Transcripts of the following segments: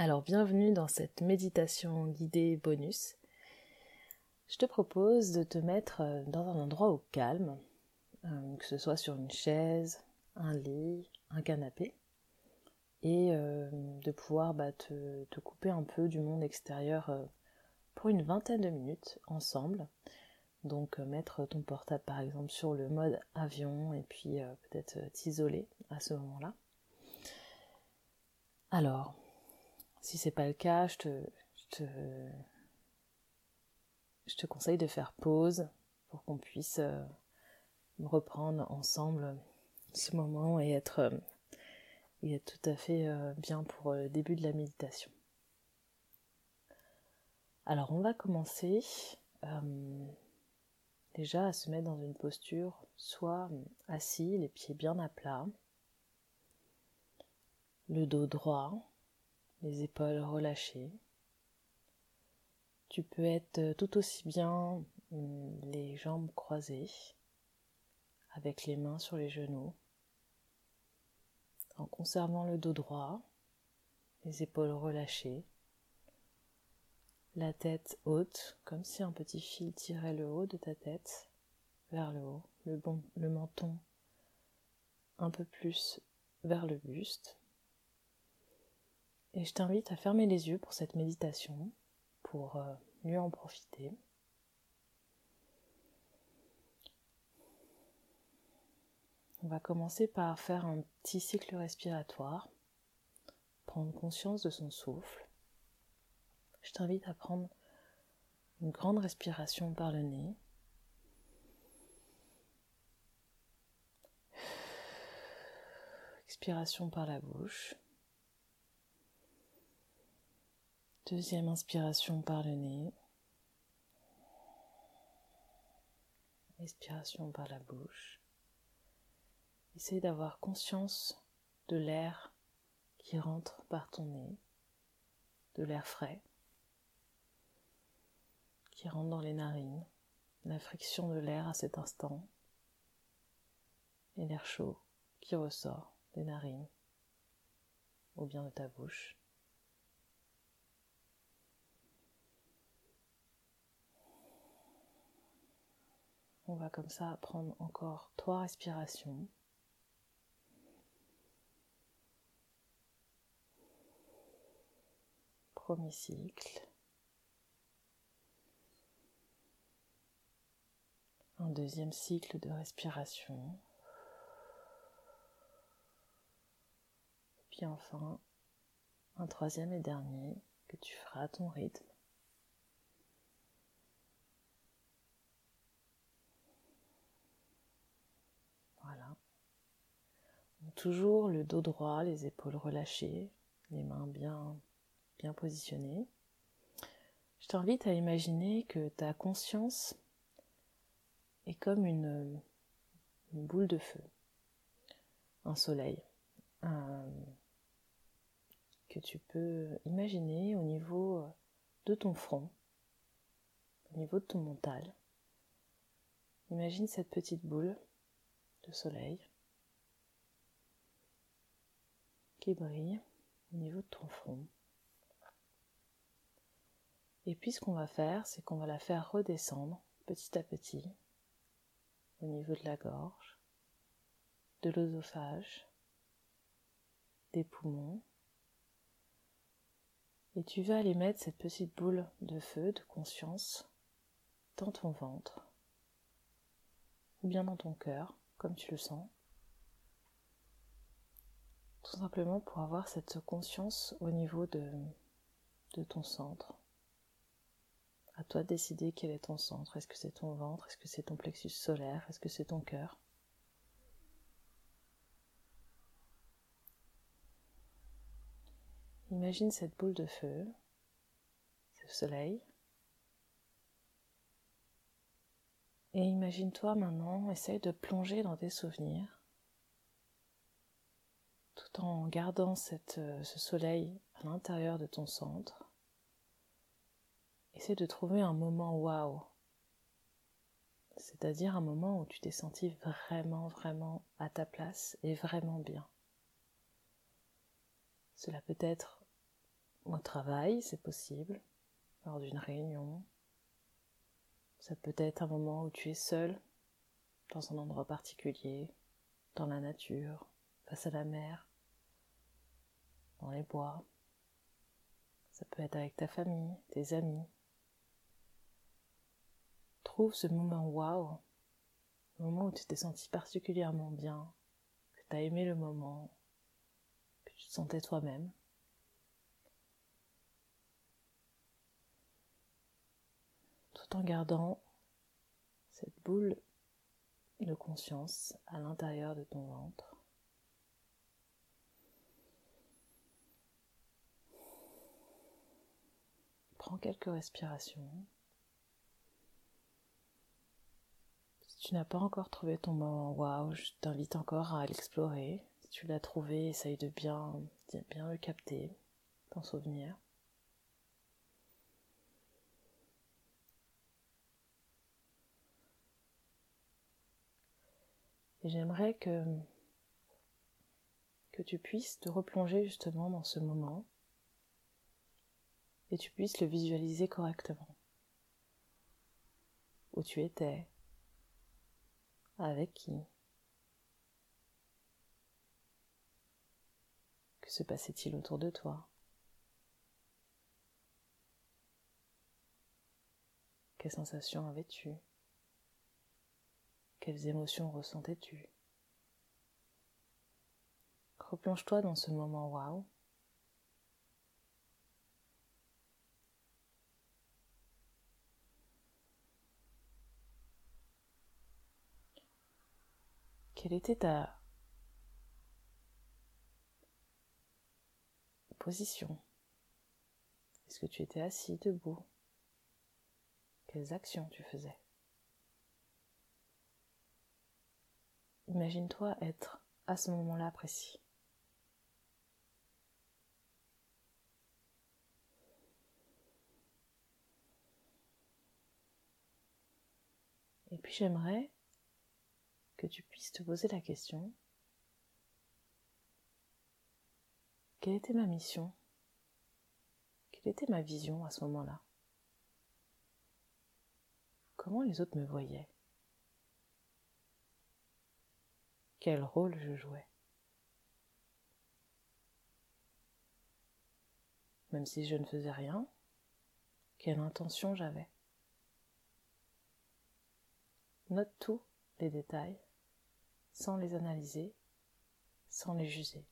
Alors bienvenue dans cette méditation guidée bonus. Je te propose de te mettre euh, dans un endroit au calme, euh, que ce soit sur une chaise, un lit, un canapé, et euh, de pouvoir bah, te, couper un peu du monde extérieur pour une vingtaine de minutes ensemble. Donc mettre ton portable par exemple sur le mode avion et puis peut-être t'isoler à ce moment-là. Alors, si c'est pas le cas, je te, je te, conseille de faire pause pour qu'on puisse euh, reprendre ensemble ce moment et être, euh, et être tout à fait euh, bien pour le début de la méditation. Alors on va commencer déjà à se mettre dans une posture soit assis, les pieds bien à plat, le dos droit, les épaules relâchées. Tu peux être tout aussi bien hum, les jambes croisées, avec les mains sur les genoux, en conservant le dos droit, les épaules relâchées, la tête haute, comme si un petit fil tirait le haut de ta tête vers le haut, le menton un peu plus vers le buste, et je t'invite à fermer les yeux pour cette méditation, pour euh, mieux en profiter. On va commencer par faire un petit cycle respiratoire, prendre conscience de son souffle. Je t'invite à prendre une grande respiration par le nez. Expiration par la bouche. Deuxième inspiration par le nez. Expiration par la bouche. Essaye d'avoir conscience de l'air qui rentre par ton nez, de l'air frais qui rentre dans les narines, la friction de l'air à cet instant et l'air chaud qui ressort des narines ou bien de ta bouche. On va comme ça prendre encore trois respirations. Premier cycle. Un deuxième cycle de respiration. Puis enfin, un troisième et dernier que tu feras à ton rythme. Toujours le dos droit, les épaules relâchées, les mains bien, bien positionnées. Je t'invite à imaginer que ta conscience est comme une, boule de feu, un soleil, que tu peux imaginer au niveau de ton front, au niveau de ton mental. Imagine cette petite boule de soleil qui brille au niveau de ton front. Et puis ce qu'on va faire, c'est qu'on va la faire redescendre petit à petit au niveau de la gorge, de l'œsophage, des poumons. Et tu vas aller mettre cette petite boule de feu, de conscience, dans ton ventre, ou bien dans ton cœur, comme tu le sens tout simplement pour avoir cette conscience au niveau de, ton centre. À toi de décider quel est ton centre. Est-ce que c'est ton ventre? Est-ce que c'est ton plexus solaire? Est-ce que c'est ton cœur? Imagine cette boule de feu, ce soleil. Et imagine-toi maintenant, essaye de plonger dans tes souvenirs tout en gardant euh, ce soleil à l'intérieur de ton centre. Essaie de trouver un moment waouh, c'est-à-dire un moment où tu t'es senti vraiment, vraiment à ta place et vraiment bien. Cela peut être au travail, c'est possible, lors d'une réunion. Ça peut être un moment où tu es seul, dans un endroit particulier, dans la nature, face à la mer, dans les bois. Ça peut être avec ta famille, tes amis. Trouve ce moment waouh, le moment où tu t'es senti particulièrement bien, que tu as aimé le moment, que tu te sentais toi-même. Tout en gardant cette boule de conscience à l'intérieur de ton ventre. Quelques respirations. Si tu n'as pas encore trouvé ton moment waouh, je t'invite encore à l'explorer. Si tu l'as trouvé, essaye de bien, bien le capter, t'en souvenir. Et j'aimerais que, que tu puisses te replonger justement dans ce moment et tu puisses le visualiser correctement. Où tu étais, avec qui, que se passait-il autour de toi, quelles sensations avais-tu. Quelles émotions ressentais-tu. Replonge-toi dans ce moment waouh. Quelle était ta position? Est-ce que tu étais assis, debout? Quelles actions tu faisais? Imagine-toi être à ce moment-là précis. Et puis j'aimerais que tu puisses te poser la question, quelle était ma mission? Quelle était ma vision à ce moment-là? Comment les autres me voyaient? Quel rôle je jouais? Même si je ne faisais rien, quelle intention j'avais? Note tous les détails, sans les analyser, sans les juger.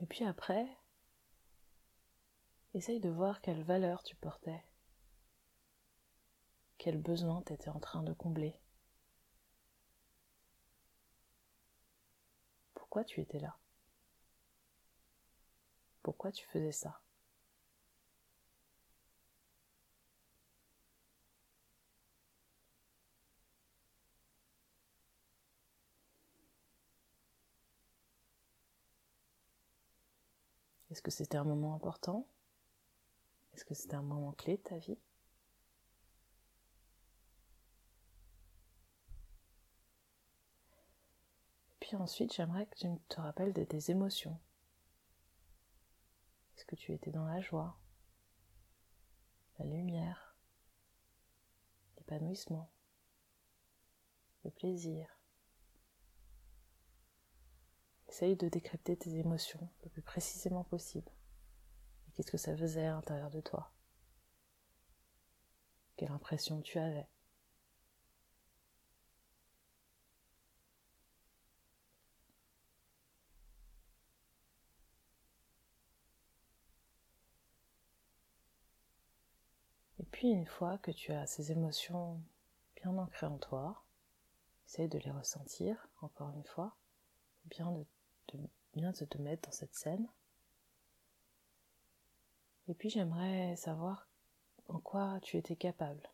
Et puis après, Essaye de voir quelle valeur tu portais, quel besoin tu étais en train de combler. Pourquoi tu étais là? Pourquoi tu faisais ça? Est-ce que c'était un moment important? Est-ce que c'était un moment clé de ta vie? Puis ensuite, j'aimerais que tu te rappelles de tes émotions. Est-ce que tu étais dans la joie, la lumière, l'épanouissement, le plaisir? Essaye de décrypter tes émotions le plus précisément possible. Qu'est-ce que ça faisait à l'intérieur de toi? Quelle impression tu avais Et une fois que tu as ces émotions bien ancrées en toi, essaye de les ressentir encore une fois, bien de, bien de te mettre dans cette scène. Et puis j'aimerais savoir en quoi tu étais capable.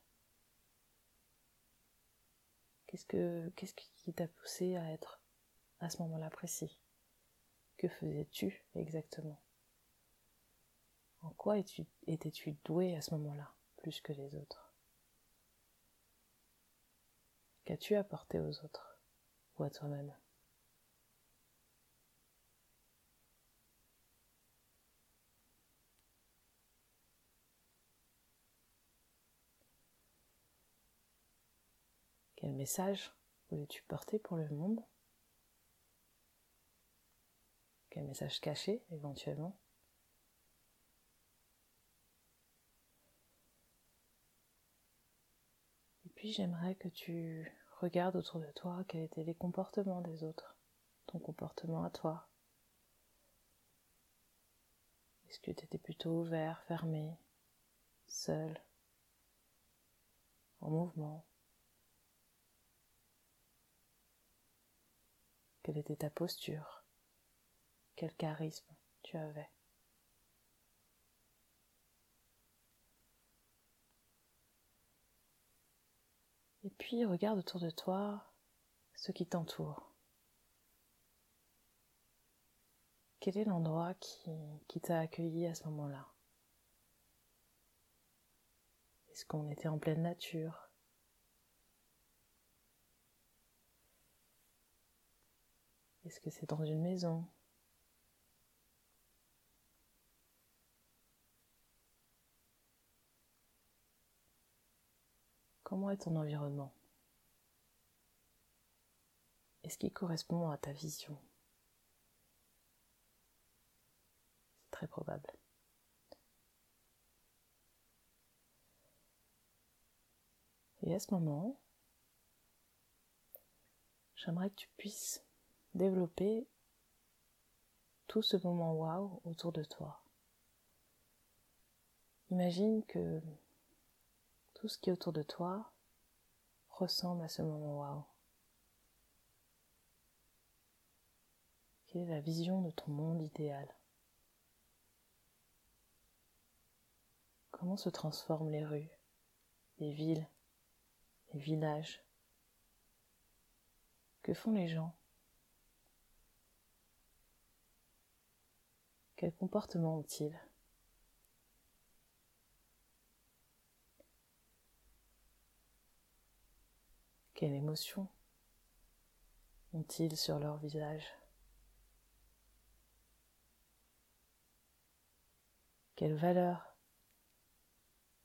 Qu'est-ce que qu'est-ce qui t'a poussé à être à ce moment-là précis? Que faisais-tu exactement? En quoi étais-tu doué à ce moment-là, plus que les autres. Qu'as-tu apporté aux autres ou à toi-même? Quel message voulais-tu porter pour le monde? Quel message caché éventuellement? Puis j'aimerais que tu regardes autour de toi quels étaient les comportements des autres, ton comportement à toi. Est-ce que tu étais plutôt ouvert, fermé, seul, en mouvement? Quelle était ta posture? Quel charisme tu avais Et puis regarde autour de toi ce qui t'entoure. Quel est l'endroit qui, qui t'a accueilli à ce moment-là? Est-ce qu'on était en pleine nature? Est-ce que c'est dans une maison? Comment est ton environnement? Est-ce qu'il correspond à ta vision? C'est très probable. Et à ce moment, j'aimerais que tu puisses développer tout ce moment waouh autour de toi. Imagine que tout ce qui est autour de toi ressemble à ce moment waouh. Quelle est la vision de ton monde idéal? Comment se transforment les rues, les villes, les villages? Que font les gens? Quel comportement ont-ils? Quelle émotion ont-ils sur leur visage? Quelle valeur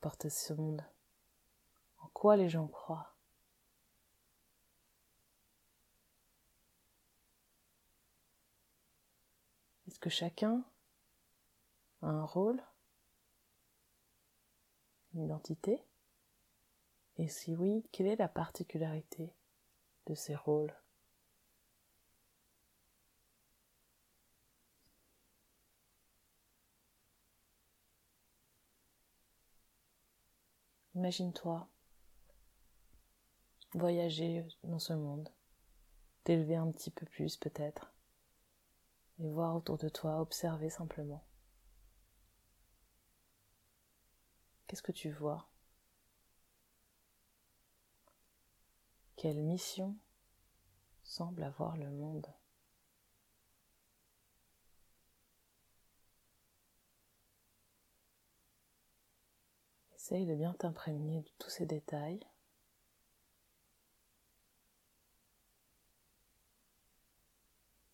porte ce monde? En quoi les gens croient? Est-ce que chacun un rôle, une identité? Et si oui, quelle est la particularité de ces rôles? Imagine-toi voyager dans ce monde, t'élever un petit peu plus peut-être, et voir autour de toi, observer simplement. Qu'est-ce que tu vois? Quelle mission semble avoir le monde Essaye de bien t'imprégner de tous ces détails.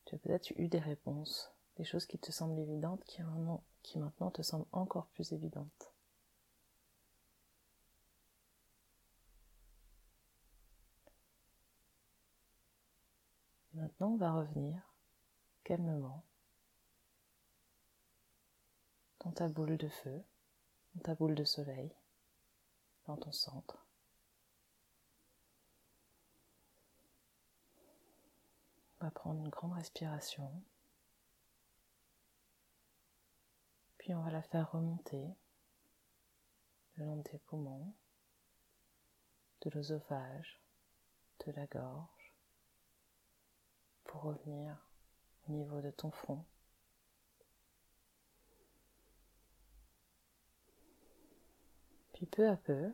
Tu as peut-être eu des réponses, des choses qui te semblent évidentes qui, qui maintenant te semblent encore plus évidentes. On va revenir calmement dans ta boule de feu, dans ta boule de soleil, dans ton centre. On va prendre une grande respiration. Puis on va la faire remonter le long de tes poumons, de l'œsophage, de la gorge revenir au niveau de ton front. Puis peu à peu,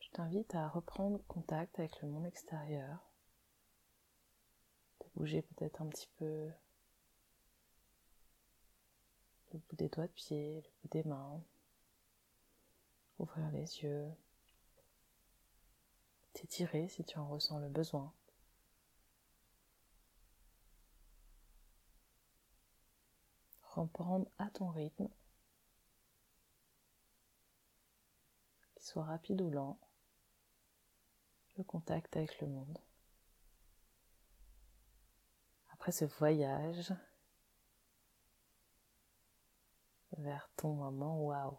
je t'invite à reprendre contact avec le monde extérieur, de bouger peut-être un petit peu le bout des doigts de pied, le bout des mains, ouvrir les yeux, t'étirer si tu en ressens le besoin. Reprendre à ton rythme, qu'il soit rapide ou lent, le contact avec le monde. Après ce voyage vers ton moment waouh.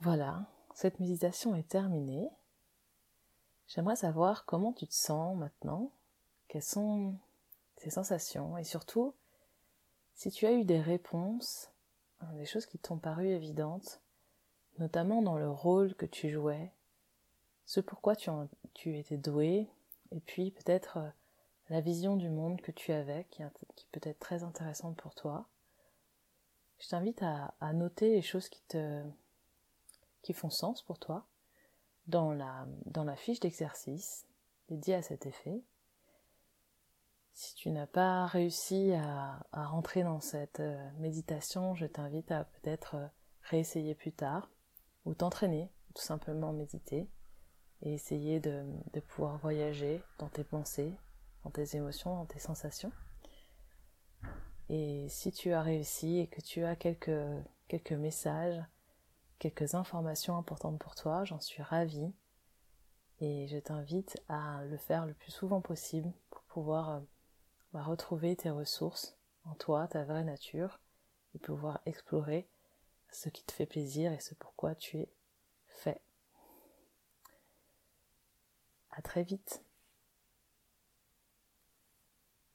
Voilà, cette méditation est terminée. J'aimerais savoir comment tu te sens maintenant, quelles sont tes sensations? Et surtout si tu as eu des réponses, hein, des choses qui t'ont paru évidentes, notamment dans le rôle que tu jouais, ce pourquoi tu, tu étais doué, et puis peut-être euh, la vision du monde que tu avais, qui, peut être très intéressante pour toi. Je t'invite à, noter les choses qui te qui font sens pour toi dans la, fiche d'exercice dédiée à cet effet. Si tu n'as pas réussi à, rentrer dans cette euh, méditation, je t'invite à peut-être euh, réessayer plus tard ou t'entraîner, tout simplement méditer et essayer de, de pouvoir voyager dans tes pensées, dans tes émotions, dans tes sensations. Et si tu as réussi et que tu as quelques, quelques messages, quelques informations importantes pour toi, j'en suis ravie. Et je t'invite à le faire le plus souvent possible pour pouvoir euh, bah, retrouver tes ressources en toi, ta vraie nature, et pouvoir explorer ce qui te fait plaisir et ce pourquoi tu es fait. À très vite.